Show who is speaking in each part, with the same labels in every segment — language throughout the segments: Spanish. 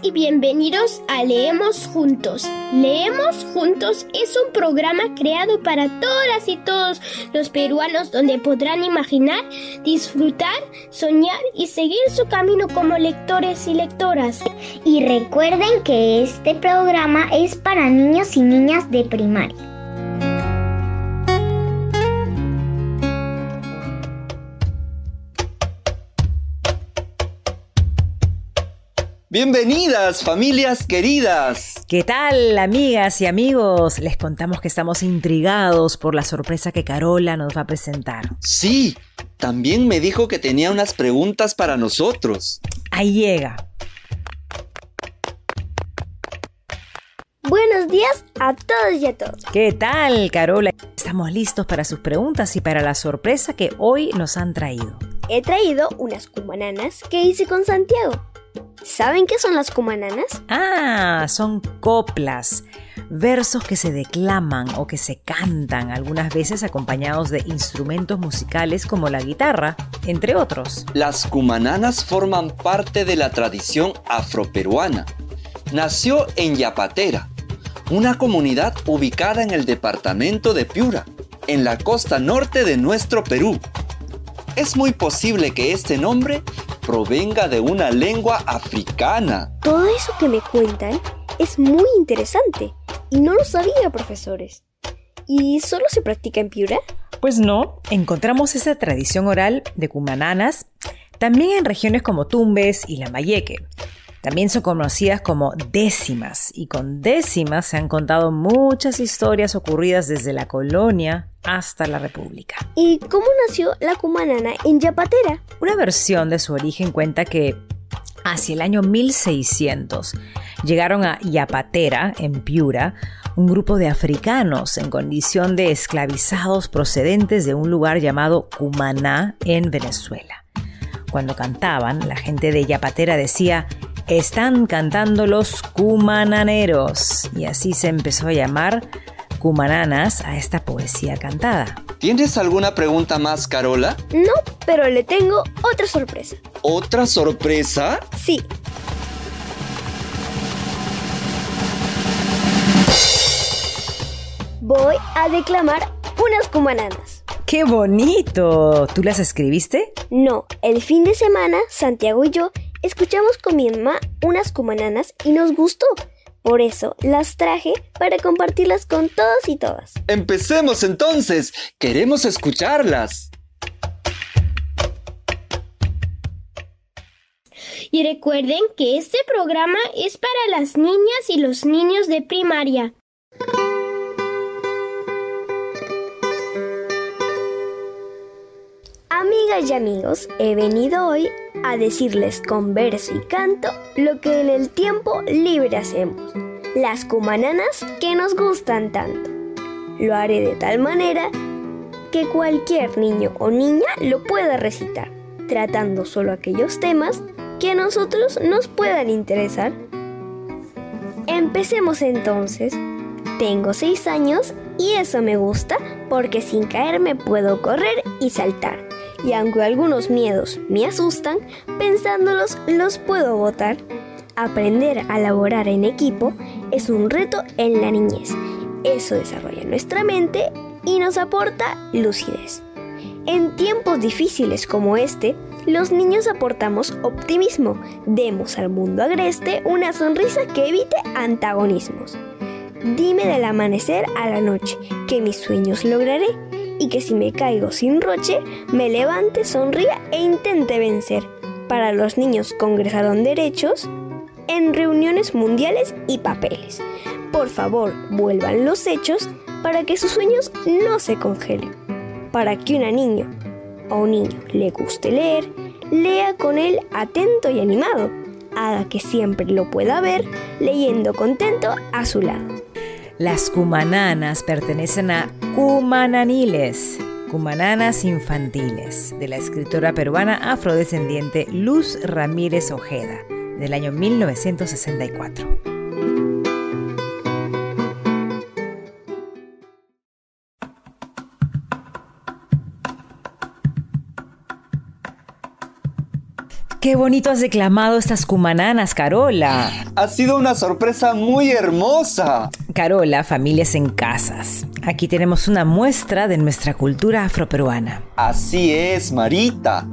Speaker 1: Y bienvenidos a Leemos Juntos. Leemos Juntos es un programa creado para todas y todos los peruanos donde podrán imaginar, disfrutar, soñar y seguir su camino como lectores y lectoras.
Speaker 2: Y recuerden que este programa es para niños y niñas de primaria.
Speaker 3: Bienvenidas, familias queridas.
Speaker 4: ¿Qué tal, amigas y amigos? Les contamos que estamos intrigados por la sorpresa que Carola nos va a presentar.
Speaker 3: Sí, también me dijo que tenía unas preguntas para nosotros.
Speaker 4: Ahí llega.
Speaker 1: Buenos días a todos y a todos.
Speaker 4: ¿Qué tal, Carola? Estamos listos para sus preguntas y para la sorpresa que hoy nos han traído.
Speaker 1: He traído unas cumananas que hice con Santiago. ¿Saben qué son las cumananas?
Speaker 4: Ah, son coplas, versos que se declaman o que se cantan, algunas veces acompañados de instrumentos musicales como la guitarra, entre otros.
Speaker 3: Las cumananas forman parte de la tradición afroperuana. Nació en Yapatera, una comunidad ubicada en el departamento de Piura, en la costa norte de nuestro Perú. Es muy posible que este nombre provenga de una lengua africana.
Speaker 1: Todo eso que me cuentan es muy interesante y no lo sabía, profesores. ¿Y solo se practica en Piura?
Speaker 4: Pues no, encontramos esa tradición oral de cumananas también en regiones como Tumbes y Lambayeque. También son conocidas como décimas y con décimas se han contado muchas historias ocurridas desde la colonia hasta la República.
Speaker 1: ¿Y cómo nació la cumanana en Yapatera?
Speaker 4: Una versión de su origen cuenta que hacia el año 1600 llegaron a Yapatera, en Piura, un grupo de africanos en condición de esclavizados procedentes de un lugar llamado Cumaná en Venezuela. Cuando cantaban, la gente de Yapatera decía están cantando los cumananeros y así se empezó a llamar cumananas a esta poesía cantada.
Speaker 3: ¿Tienes alguna pregunta más, Carola?
Speaker 1: No, pero le tengo otra sorpresa.
Speaker 3: ¿Otra sorpresa?
Speaker 1: Sí. Voy a declamar unas cumananas.
Speaker 4: ¡Qué bonito! ¿Tú las escribiste?
Speaker 1: No, el fin de semana Santiago y yo escuchamos con mi mamá unas cumananas y nos gustó. Por eso las traje para compartirlas con todos y todas.
Speaker 3: Empecemos entonces. Queremos escucharlas.
Speaker 1: Y recuerden que este programa es para las niñas y los niños de primaria. Amigas y amigos, he venido hoy a decirles con verso y canto lo que en el tiempo libre hacemos, las cumananas que nos gustan tanto. Lo haré de tal manera que cualquier niño o niña lo pueda recitar, tratando solo aquellos temas que a nosotros nos puedan interesar. Empecemos entonces. Tengo 6 años y eso me gusta porque sin caerme puedo correr y saltar y aunque algunos miedos me asustan, pensándolos los puedo botar. Aprender a laborar en equipo es un reto en la niñez. Eso desarrolla nuestra mente y nos aporta lucidez. En tiempos difíciles como este, los niños aportamos optimismo. Demos al mundo agreste una sonrisa que evite antagonismos. Dime del amanecer a la noche que mis sueños lograré y que si me caigo sin roche, me levante, sonría e intente vencer. Para los niños congresaron derechos en reuniones mundiales y papeles. Por favor, vuelvan los hechos para que sus sueños no se congelen. Para que una niña o un niño le guste leer, lea con él atento y animado. Haga que siempre lo pueda ver leyendo contento a su lado.
Speaker 4: Las cumananas pertenecen a Cumananiles, Cumananas Infantiles, de la escritora peruana afrodescendiente Luz Ramírez Ojeda, del año 1964. Qué bonito has declamado estas cumananas, Carola.
Speaker 3: Ha sido una sorpresa muy hermosa.
Speaker 4: Carola, familias en casas. Aquí tenemos una muestra de nuestra cultura afroperuana.
Speaker 3: Así es, Marita.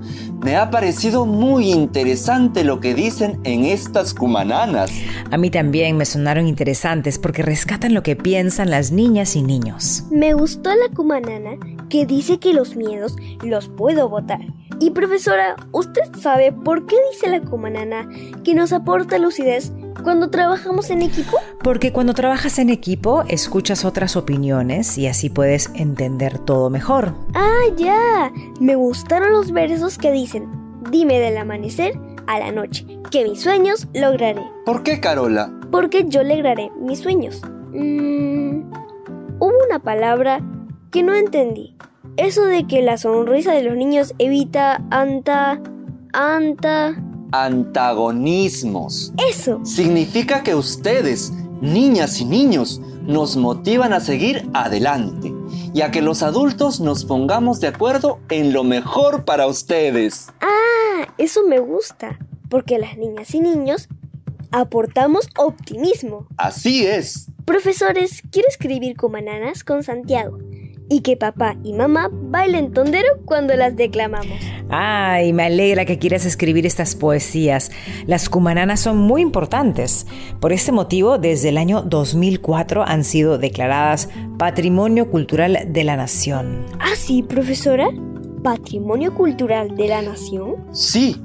Speaker 3: Me ha parecido muy interesante lo que dicen en estas cumananas.
Speaker 4: A mí también me sonaron interesantes porque rescatan lo que piensan las niñas y niños.
Speaker 1: Me gustó la cumanana que dice que los miedos los puedo votar. Y profesora, ¿usted sabe por qué dice la cumanana que nos aporta lucidez cuando trabajamos en equipo?
Speaker 4: Porque cuando trabajas en equipo escuchas otras opiniones y así puedes entender todo mejor.
Speaker 1: Ah, ya. Me gustaron los versos que dicen, dime del amanecer a la noche, que mis sueños lograré.
Speaker 3: ¿Por qué, Carola?
Speaker 1: Porque yo lograré mis sueños. Mm, hubo una palabra que no entendí. Eso de que la sonrisa de los niños evita anta... anta...
Speaker 3: Antagonismos.
Speaker 1: Eso.
Speaker 3: Significa que ustedes, niñas y niños, nos motivan a seguir adelante y a que los adultos nos pongamos de acuerdo en lo mejor para ustedes.
Speaker 1: Ah, eso me gusta, porque las niñas y niños aportamos optimismo.
Speaker 3: Así es.
Speaker 1: Profesores, quiero escribir cumananas con Santiago y que papá y mamá bailen tondero cuando las declamamos.
Speaker 4: Ay, me alegra que quieras escribir estas poesías. Las cumananas son muy importantes. Por este motivo, desde el año 2004 han sido declaradas Patrimonio Cultural de la Nación.
Speaker 1: ¿Ah, sí, profesora? ¿Patrimonio Cultural de la Nación?
Speaker 3: Sí,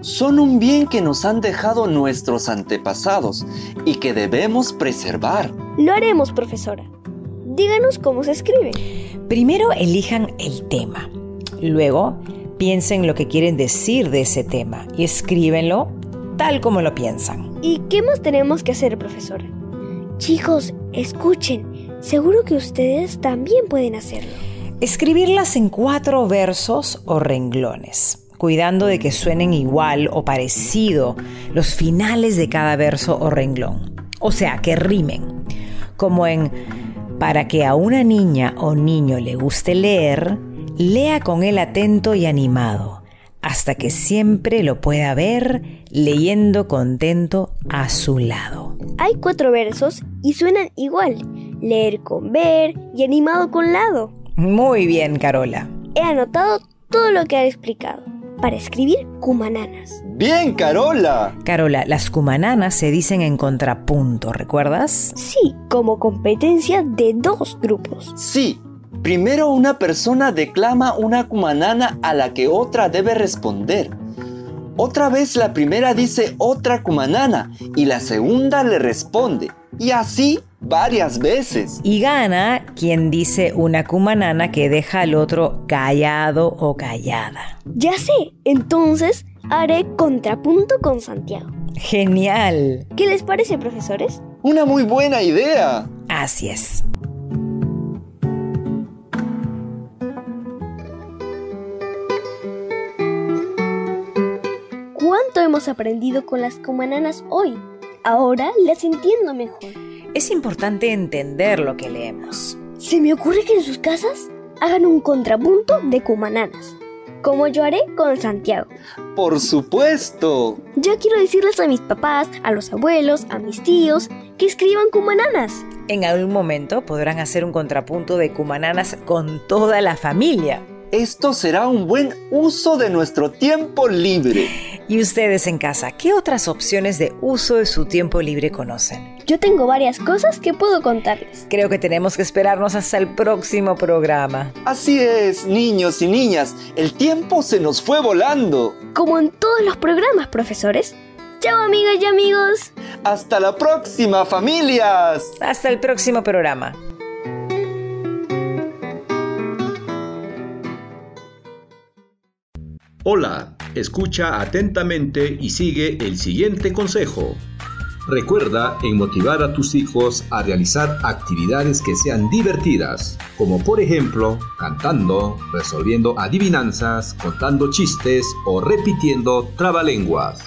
Speaker 3: son un bien que nos han dejado nuestros antepasados y que debemos preservar.
Speaker 1: Lo haremos, profesora. Díganos cómo se escribe.
Speaker 4: Primero elijan el tema. Luego piensen lo que quieren decir de ese tema y escríbenlo tal como lo piensan.
Speaker 1: ¿Y qué más tenemos que hacer, profesora? Chicos, escuchen. Seguro que ustedes también pueden hacerlo.
Speaker 4: Escribirlas en cuatro versos o renglones cuidando de que suenen igual o parecido los finales de cada verso o renglón. O sea, que rimen. Como en para que a una niña o niño le guste leer, lea con él atento y animado, hasta que siempre lo pueda ver leyendo contento a su lado.
Speaker 1: Hay cuatro versos y suenan igual. Leer con ver y animado con lado.
Speaker 4: Muy bien, Carola.
Speaker 1: He anotado todo lo que ha explicado para escribir cumananas.
Speaker 3: Bien, Carola.
Speaker 4: Carola, las cumananas se dicen en contrapunto, ¿recuerdas?
Speaker 1: Sí, como competencia de dos grupos.
Speaker 3: Sí. Primero una persona declama una cumanana a la que otra debe responder. Otra vez la primera dice otra cumanana y la segunda le responde. Y así varias veces.
Speaker 4: Y gana quien dice una cumanana que deja al otro callado o callada.
Speaker 1: Ya sé, entonces haré contrapunto con Santiago.
Speaker 4: Genial.
Speaker 1: ¿Qué les parece, profesores?
Speaker 3: Una muy buena idea.
Speaker 4: Así es.
Speaker 1: ¿Cuánto hemos aprendido con las cumananas hoy? Ahora las entiendo mejor.
Speaker 4: Es importante entender lo que leemos.
Speaker 1: Se me ocurre que en sus casas hagan un contrapunto de cumananas, como yo haré con Santiago.
Speaker 3: Por supuesto.
Speaker 1: Yo quiero decirles a mis papás, a los abuelos, a mis tíos, que escriban cumananas.
Speaker 4: En algún momento podrán hacer un contrapunto de cumananas con toda la familia.
Speaker 3: Esto será un buen uso de nuestro tiempo libre.
Speaker 4: ¿Y ustedes en casa, qué otras opciones de uso de su tiempo libre conocen?
Speaker 1: Yo tengo varias cosas que puedo contarles.
Speaker 4: Creo que tenemos que esperarnos hasta el próximo programa.
Speaker 3: Así es, niños y niñas, el tiempo se nos fue volando.
Speaker 1: Como en todos los programas, profesores. Chao amigas y amigos.
Speaker 3: Hasta la próxima, familias.
Speaker 4: Hasta el próximo programa.
Speaker 5: Hola, escucha atentamente y sigue el siguiente consejo. Recuerda en motivar a tus hijos a realizar actividades que sean divertidas, como por ejemplo cantando, resolviendo adivinanzas, contando chistes o repitiendo trabalenguas.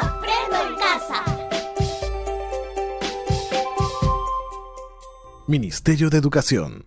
Speaker 6: Aprendo en casa.
Speaker 7: Ministerio de Educación.